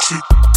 Exit.